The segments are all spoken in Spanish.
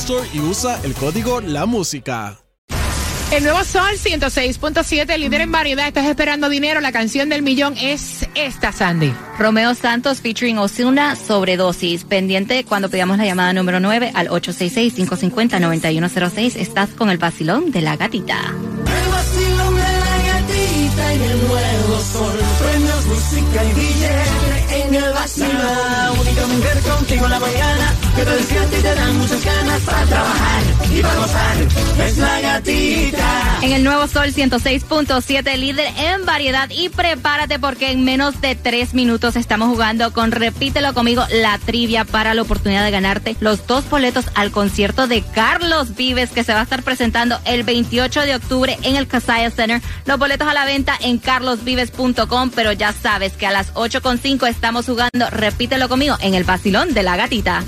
Store y usa el código La Música. El nuevo Sol 106.7, líder en variedad. Estás esperando dinero. La canción del millón es esta, Sandy. Romeo Santos featuring Osuna sobredosis. Pendiente cuando pidamos la llamada número 9 al 866-550-9106. Estás con el vacilón de la gatita. El vacilón de la gatita y el nuevo sol. Premios, música y billete en el vacilón. La única mujer contigo en la mañana que te despierta y te dan muchas ganas para trabajar y para gozar. Es la gatita. En el nuevo Sol 106.7, líder en variedad. Y prepárate porque en menos de tres minutos estamos jugando con Repítelo conmigo la trivia para la oportunidad de ganarte los dos boletos al concierto de Carlos Vives que se va a estar presentando el 28 de octubre en el Casaya Center. Los boletos a la venta en carlosvives.com, pero ya sabes que a las 8.5 estamos jugando Repítelo conmigo en el Basilón de la Gatita.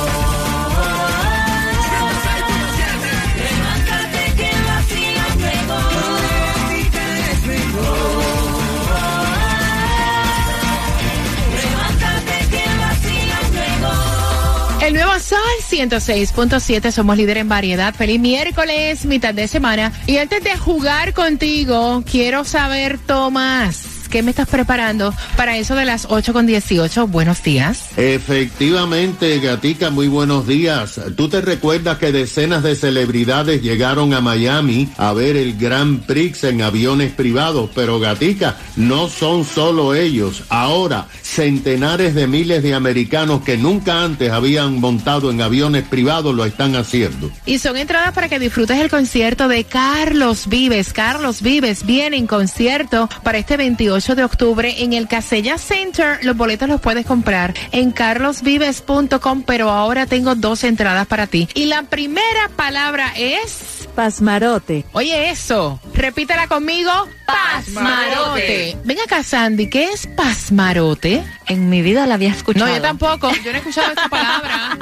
El nuevo Sol 106.7, somos líder en variedad. Feliz miércoles, mitad de semana. Y antes de jugar contigo, quiero saber, Tomás, ¿qué me estás preparando para eso de las 8 con 18? Buenos días. Efectivamente, Gatica, muy buenos días. Tú te recuerdas que decenas de celebridades llegaron a Miami a ver el Grand Prix en aviones privados, pero Gatica, no son solo ellos. Ahora, centenares de miles de americanos que nunca antes habían montado en aviones privados lo están haciendo. Y son entradas para que disfrutes el concierto de Carlos Vives. Carlos Vives viene en concierto para este 28 de octubre en el Casella Center. Los boletos los puedes comprar en carlosvives.com, pero ahora tengo dos entradas para ti. Y la primera palabra es... Pasmarote. Oye, eso. Repítela conmigo. Pasmarote. Ven acá, Sandy. ¿Qué es pasmarote? En mi vida la había escuchado. No, yo tampoco. Yo no he escuchado esta palabra.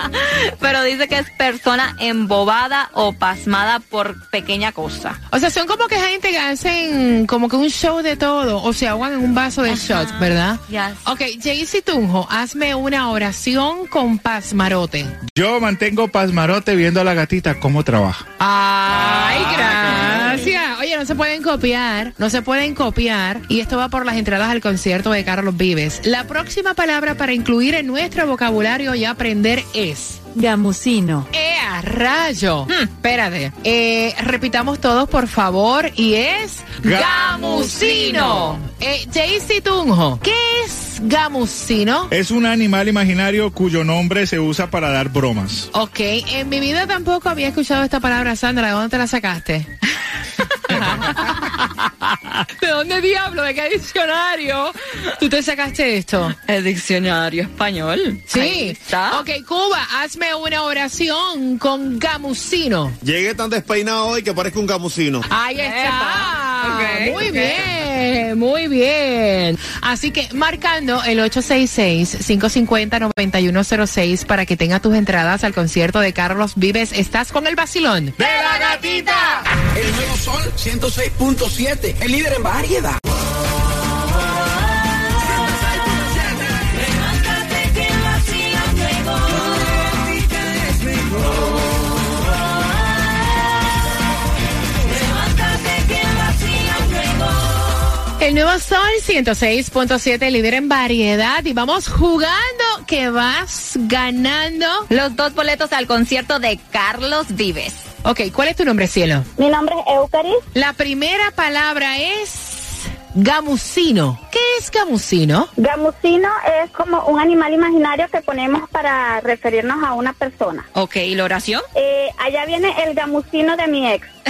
Pero dice que es persona embobada o pasmada por pequeña cosa. O sea, son como que gente que hacen como que un show de todo o se ahogan en un vaso de shot, ¿verdad? Yes. Ok, Jaycee Tunjo, hazme una oración con pasmarote. Yo mantengo pasmarote viendo a la gatita cómo trabaja. Ay, gracias. No se pueden copiar, no se pueden copiar. Y esto va por las entradas al concierto de Carlos Vives. La próxima palabra para incluir en nuestro vocabulario y aprender es... Gamusino. ¡Eh, a rayo! Hmm, espérate. Eh, repitamos todos, por favor. Y es... Gamusino. Eh, Jaycee Tunjo, ¿qué es gamusino? Es un animal imaginario cuyo nombre se usa para dar bromas. Ok, en mi vida tampoco había escuchado esta palabra, Sandra. ¿De dónde te la sacaste? ¿De dónde diablo? ¿De qué diccionario? ¿Tú te sacaste esto? El diccionario español. Sí. Ahí está. Ok, Cuba, hazme una oración con gamusino. Llegué tan despeinado hoy que parezco un gamusino. Ahí está. Ok. Muy bien, muy bien. Así que marcando el 866-550-9106 para que tenga tus entradas al concierto de Carlos Vives. Estás con el vacilón. ¡De la gatita! El nuevo Sol 106.7, el líder en variedad. El nuevo Sol 106.7, líder en variedad. Y vamos jugando que vas ganando. Los dos boletos al concierto de Carlos Vives. Ok, ¿cuál es tu nombre, cielo? Mi nombre es Eucaris. La primera palabra es gamusino. ¿Qué es gamusino? Gamusino es como un animal imaginario que ponemos para referirnos a una persona. Ok, ¿y la oración? Eh, allá viene el gamusino de mi ex.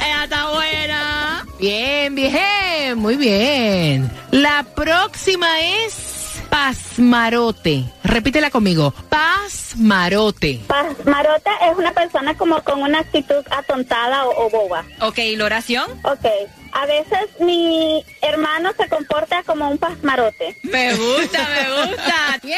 Ella está buena. Bien, bien, muy bien. La próxima es pasmarote. Repítela conmigo. Pasmarote. Pasmarote es una persona como con una actitud atontada o, o boba. Ok, ¿y la oración? Ok. A veces mi hermano se comporta como un pasmarote. Me gusta, me gusta. Yes.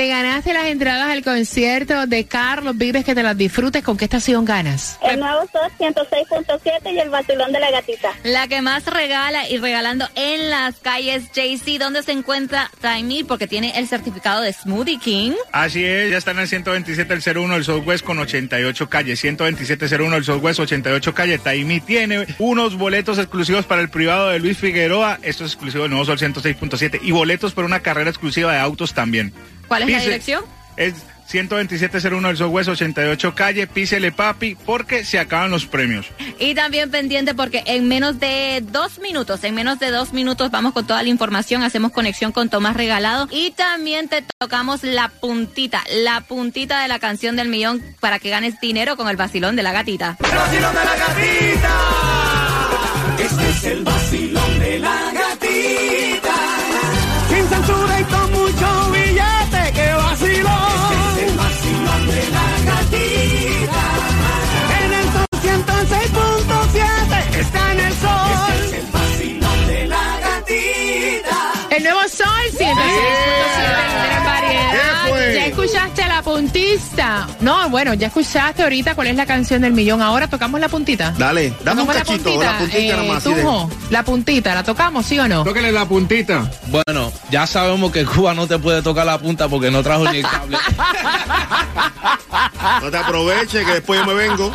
Te ganaste las entradas al concierto de Carlos Vives, que te las disfrutes. ¿Con qué estación ganas? El nuevo Sol 106.7 y el vacilón de la gatita. La que más regala y regalando en las calles JC, donde se encuentra Taimir, porque tiene el certificado de Smoothie King. Así es, ya están en el 127 el 01 del Southwest con 88 calles. 12701 del Southwest, 88 calles. Taimi tiene unos boletos exclusivos para el privado de Luis Figueroa. Esto es exclusivo del Nuevo Sol 106.7. Y boletos para una carrera exclusiva de autos también. ¿Cuál es la dirección? Es 12701 del Southwest, 88 calle. Písele papi, porque se acaban los premios. Y también pendiente porque en menos de dos minutos, en menos de dos minutos vamos con toda la información, hacemos conexión con Tomás Regalado y también te tocamos la puntita, la puntita de la canción del millón para que ganes dinero con el vacilón de la gatita. El vacilón de la gatita. Este es el vacilón de la gatita. La. No, bueno, ya escuchaste ahorita cuál es la canción del millón. Ahora tocamos la puntita. Dale, dame un Tocamos cachito, la puntita eh, nomás. de- Tunjo, la puntita, ¿la tocamos, sí o no? Tóquele la puntita. Bueno, ya sabemos que Cuba no te puede tocar la punta porque no trajo ni el cable. No te aproveches que después yo me vengo.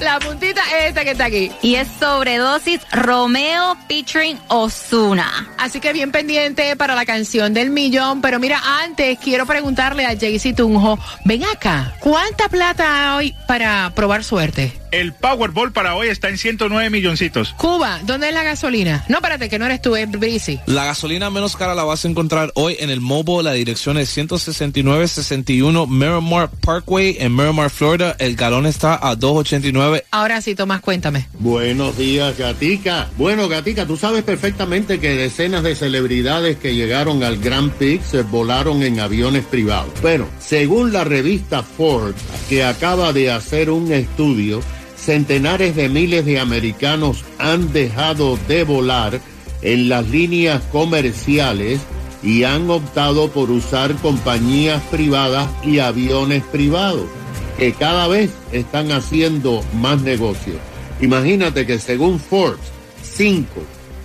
La puntita es esta que está aquí. Y es sobredosis Romeo featuring Osuna. Así que bien pendiente para la canción del millón. Pero mira, antes quiero preguntarle a Jaycee Tunjo, ven acá, ¿cuánta plata hay para probar suerte? El Powerball para hoy está en 109 milloncitos. Cuba, ¿dónde es la gasolina? No, espérate, que no eres tú, es Breezy. La gasolina menos cara la vas a encontrar hoy en el Mobo. La dirección es 16961 Miramar Parkway en Miramar, Florida. El galón está a 289. Ahora sí, Tomás, cuéntame. Buenos días, Gatica. Bueno, Gatica, tú sabes perfectamente que decenas de celebridades que llegaron al Grand Prix se volaron en aviones privados. Pero, según la revista Forbes, que acaba de hacer un estudio, centenares de miles de americanos han dejado de volar en las líneas comerciales y han optado por usar compañías privadas y aviones privados que cada vez están haciendo más negocios. Imagínate que según Forbes, 5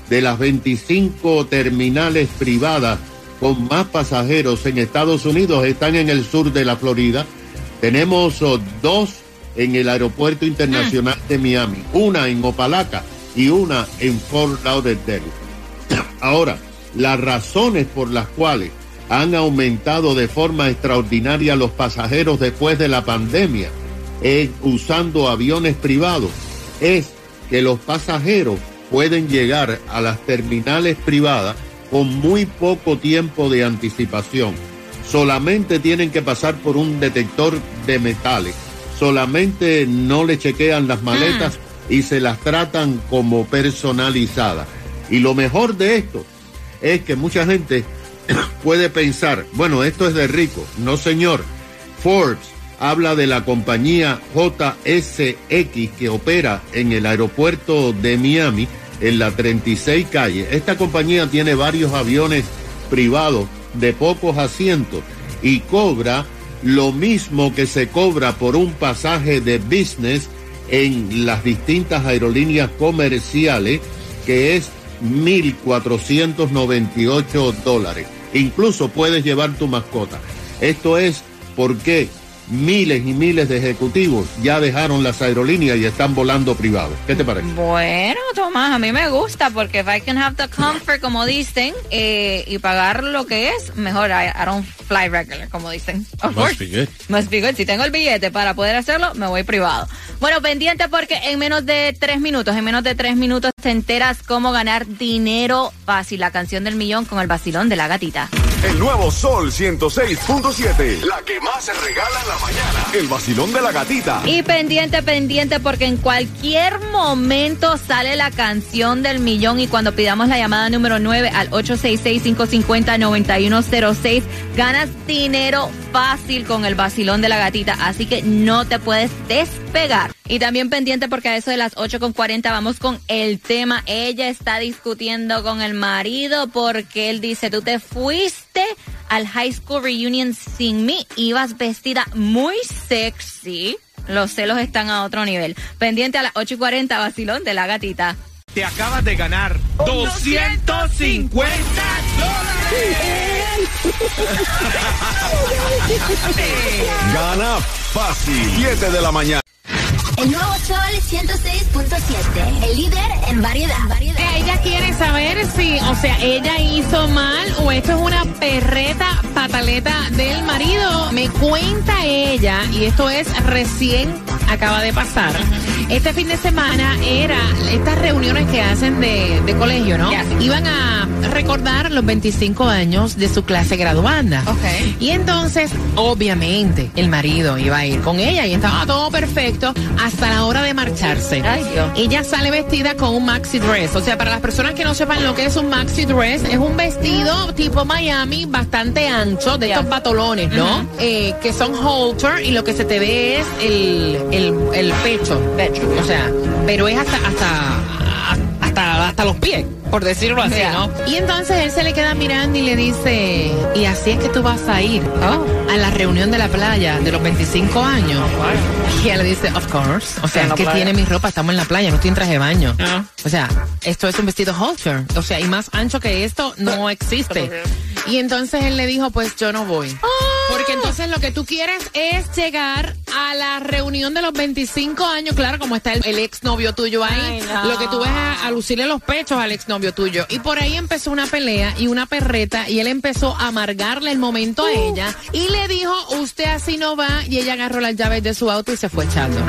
de las 25 terminales privadas con más pasajeros en Estados Unidos están en el sur de la Florida. Tenemos oh, dos en el aeropuerto internacional de Miami, una en Opalaca y una en Fort Lauderdale. Ahora, las razones por las cuales han aumentado de forma extraordinaria los pasajeros después de la pandemia, eh, usando aviones privados, es que los pasajeros pueden llegar a las terminales privadas con muy poco tiempo de anticipación. Solamente tienen que pasar por un detector de metales. Solamente no le chequean las maletas y se las tratan como personalizadas. Y lo mejor de esto es que mucha gente puede pensar, bueno, esto es de rico. No, señor. Forbes habla de la compañía JSX que opera en el aeropuerto de Miami, en la 36 calle. Esta compañía tiene varios aviones privados de pocos asientos y cobra lo mismo que se cobra por un pasaje de business en las distintas aerolíneas comerciales, que es 1.498 dólares. Incluso puedes llevar tu mascota. Esto es porque miles y miles de ejecutivos ya dejaron las aerolíneas y están volando privados. ¿Qué te parece? Bueno, Tomás, a mí me gusta porque if I can have the comfort, como dicen, eh, y pagar lo que es, mejor I, I don't fly regular, como dicen. Of course. Must be good. Must be good. Si tengo el billete para poder hacerlo, me voy privado. Bueno, pendiente porque en menos de tres minutos, en menos de tres minutos te enteras cómo ganar dinero fácil. La canción del millón con el vacilón de la gatita. El nuevo Sol 106.7. La que más se regala en la mañana. El vacilón de la gatita. Y pendiente, pendiente, porque en cualquier momento sale la canción del millón y cuando pidamos la llamada número 9 al 866-550-9106, ganas dinero fácil con el vacilón de la gatita, así que no te puedes despegar. Y también pendiente porque a eso de las 8.40 vamos con el tema. Ella está discutiendo con el marido porque él dice, tú te fuiste al high school reunion sin mí, ibas vestida muy sexy. Los celos están a otro nivel. Pendiente a las 8.40, vacilón de la gatita. Te acabas de ganar 250 Gana fácil. 7 de la mañana. El nuevo Sol 106.7. El líder en variedad. variedad. Ella quiere saber si, o sea, ella hizo mal o esto es una perreta pataleta del marido. Me cuenta ella, y esto es recién acaba de pasar. Este fin de semana era estas reuniones que hacen de, de colegio, ¿no? Iban a recordar los 25 años de su clase graduanda. Y entonces, obviamente, el marido iba a ir con ella y estaba todo perfecto hasta la hora de marcharse. Ella sale vestida con un maxi dress. O sea, para las personas que no sepan lo que es un maxi dress, es un vestido tipo Miami bastante ancho, de estos batolones, ¿no? Eh, que son halter y lo que se te ve es el, el, el pecho. O sea, pero es hasta, hasta, hasta, hasta los pies por decirlo así, ¿no? Y entonces él se le queda mirando y le dice, y así es que tú vas a ir a la reunión de la playa de los 25 años. Y ella le dice, of course. O sea, es que playa. tiene mi ropa, estamos en la playa, no estoy en traje de baño. O sea, esto es un vestido halter. O sea, y más ancho que esto no existe. Y entonces él le dijo, pues yo no voy. Porque entonces lo que tú quieres es llegar a la reunión de los 25 años, claro, como está el, el exnovio tuyo ahí. Ay, no. Lo que tú ves a, a lucirle los pechos al exnovio tuyo. Y por ahí empezó una pelea y una perreta y él empezó a amargarle el momento a ella y le dijo, usted así no va y ella agarró las llaves de su auto y se fue echando.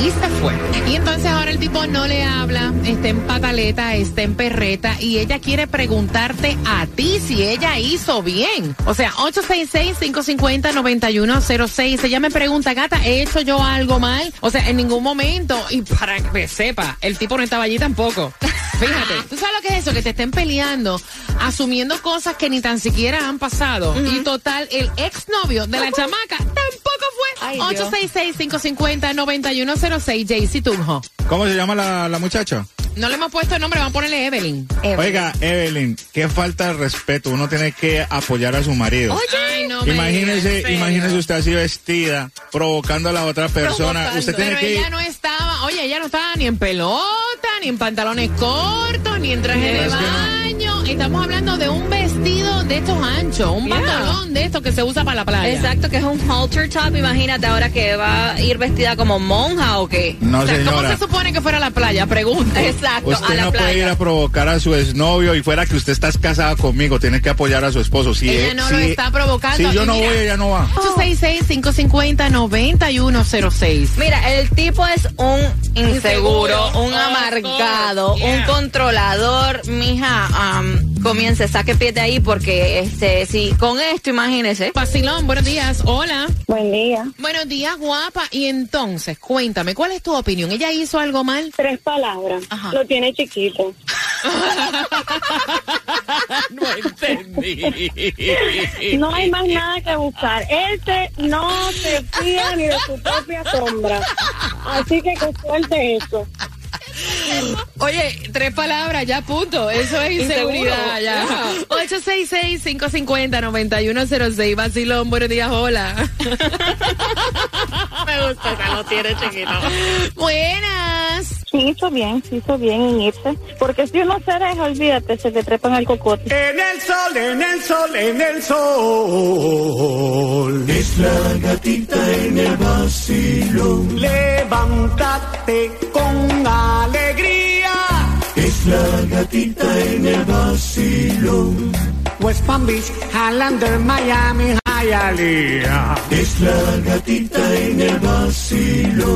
Y se fue. Y entonces ahora el tipo no le habla, está en pataleta, está en perreta y ella quiere preguntarte a ti si ella hizo bien. O sea, 866-550-9106. Ella me pregunta, gata, ¿he hecho yo algo mal? O sea, en ningún momento. Y para que sepa, el tipo no estaba allí tampoco. Fíjate, ¿tú sabes lo que es eso? Que te estén peleando, asumiendo cosas que ni tan siquiera han pasado. Y total, el exnovio de la chamaca tampoco fue. Ay, Dios. 866-550-9106, Jaycee Tunjo. ¿Cómo se llama la, la muchacha? No le hemos puesto el nombre, vamos a ponerle Evelyn. Oiga, Evelyn, qué falta de respeto. Uno tiene que apoyar a su marido. Ay, no imagínese, imagínese usted así vestida, provocando a la otra persona. Usted tiene Pero que ella no estaba, oye, ella no estaba ni en pelota, ni en pantalones cortos, ni en traje de baño. Estamos hablando de un vestido de estos anchos, un pantalón de estos que se usa para la playa. Exacto, que es un halter top. Imagínate ahora que va a ir vestida como monja o qué. No, O sea, ¿Cómo se supone que fuera a la playa? Pregunto. Exacto, Usted no puede ir a provocar a su exnovio y fuera que usted está casada conmigo, tiene que apoyar a su esposo. Si Ella no si- lo está provocando. Si yo no mira, voy, ella no va. 866-550-9106. Mira, el tipo es un inseguro, Inseguro. un amargado, yeah. un controlador. Mija, um, comience, saque pie de ahí porque este, si con esto, imagínese. Pacilón, buenos días. Hola. Buen día. Buenos días, guapa. Y entonces, cuéntame, ¿cuál es tu opinión? ¿Ella hizo algo mal? Tres palabras. Lo tiene chiquito. no entendí. No hay más nada que buscar. Este no se fía ni de su propia sombra. Así que que suelte eso. Oye, tres palabras, ya punto. Eso es inseguridad, ya. 866-550-9106. Vacilón, buenos días, hola. Me gusta que lo tiene chiquito. Buenas. Sí hizo bien, sí hizo bien en irse. Porque si uno se deja, olvídate, se te trepan al cocote. En el sol, en el sol, en el sol. Es la gatita en el vacilón. Levántate con alegría. Es la gatita en el vacilón. West Palm Beach, Highlander, Miami, Hialeah. Es la gatita en el.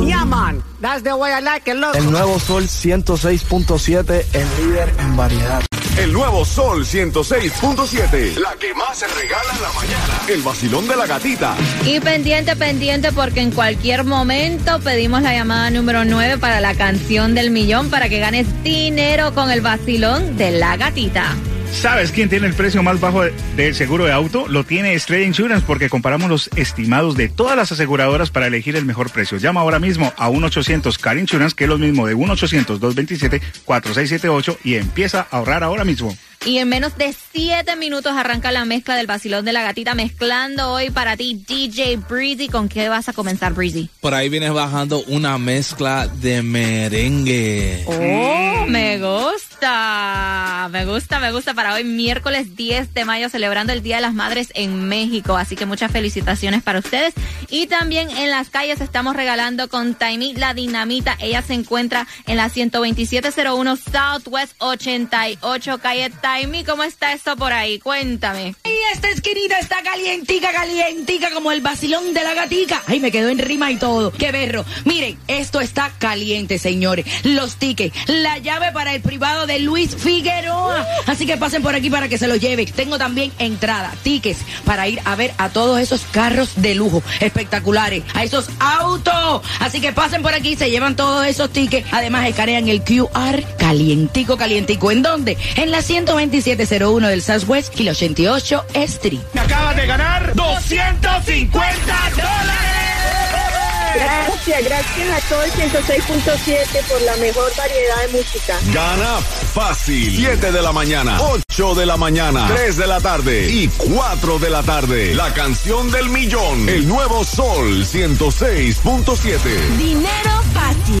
Yeah, man. That's the way I like it, loco. El nuevo Sol 106.7, el líder en variedad. El nuevo Sol 106.7. La que más se regala en la mañana. El vacilón de la gatita. Y pendiente, pendiente, porque en cualquier momento pedimos la llamada número 9 para la canción del millón para que ganes dinero con el vacilón de la gatita. ¿Sabes quién tiene el precio más bajo de- del seguro de auto? Lo tiene Estrella Insurance porque comparamos los estimados de todas las aseguradoras para elegir el mejor precio. Llama ahora mismo a 1-800 Car Insurance, que es lo mismo de 1-800-227-4678 y empieza a ahorrar ahora mismo. Y en menos de 7 minutos arranca la mezcla del vacilón de la gatita, mezclando hoy para ti DJ Breezy. ¿Con qué vas a comenzar, Breezy? Por ahí vienes bajando una mezcla de merengue. Oh, me gusta, me gusta, me gusta para hoy miércoles 10 de mayo celebrando el Día de las Madres en México, así que muchas felicitaciones para ustedes y también en las calles estamos regalando con Taimi la dinamita, ella se encuentra en la 12701 Southwest 88 calle Taimi, ¿cómo está esto por ahí? Cuéntame. Y esta esquinita está calientica, calientica como el vacilón de la gatica. Ay, me quedó en rima y todo. Qué berro. Miren, esto está caliente, señores. Los tickets, la llave para el privado de Luis Figueroa. Así que pasen por aquí para que se los lleven. Tengo también entrada, tickets para ir a ver a todos esos carros de lujo espectaculares, a esos autos. Así que pasen por aquí, se llevan todos esos tickets. Además, escanean el QR calientico, calientico. ¿En dónde? En la 12701 del Southwest y la 88 Street. Acabas de ganar 250 Gracias, gracias a todo el 106.7 por la mejor variedad de música. Gana fácil. 7 de la mañana, 8 de la mañana, 3 de la tarde y 4 de la tarde. La canción del millón. El nuevo Sol 106.7. Dinero fácil.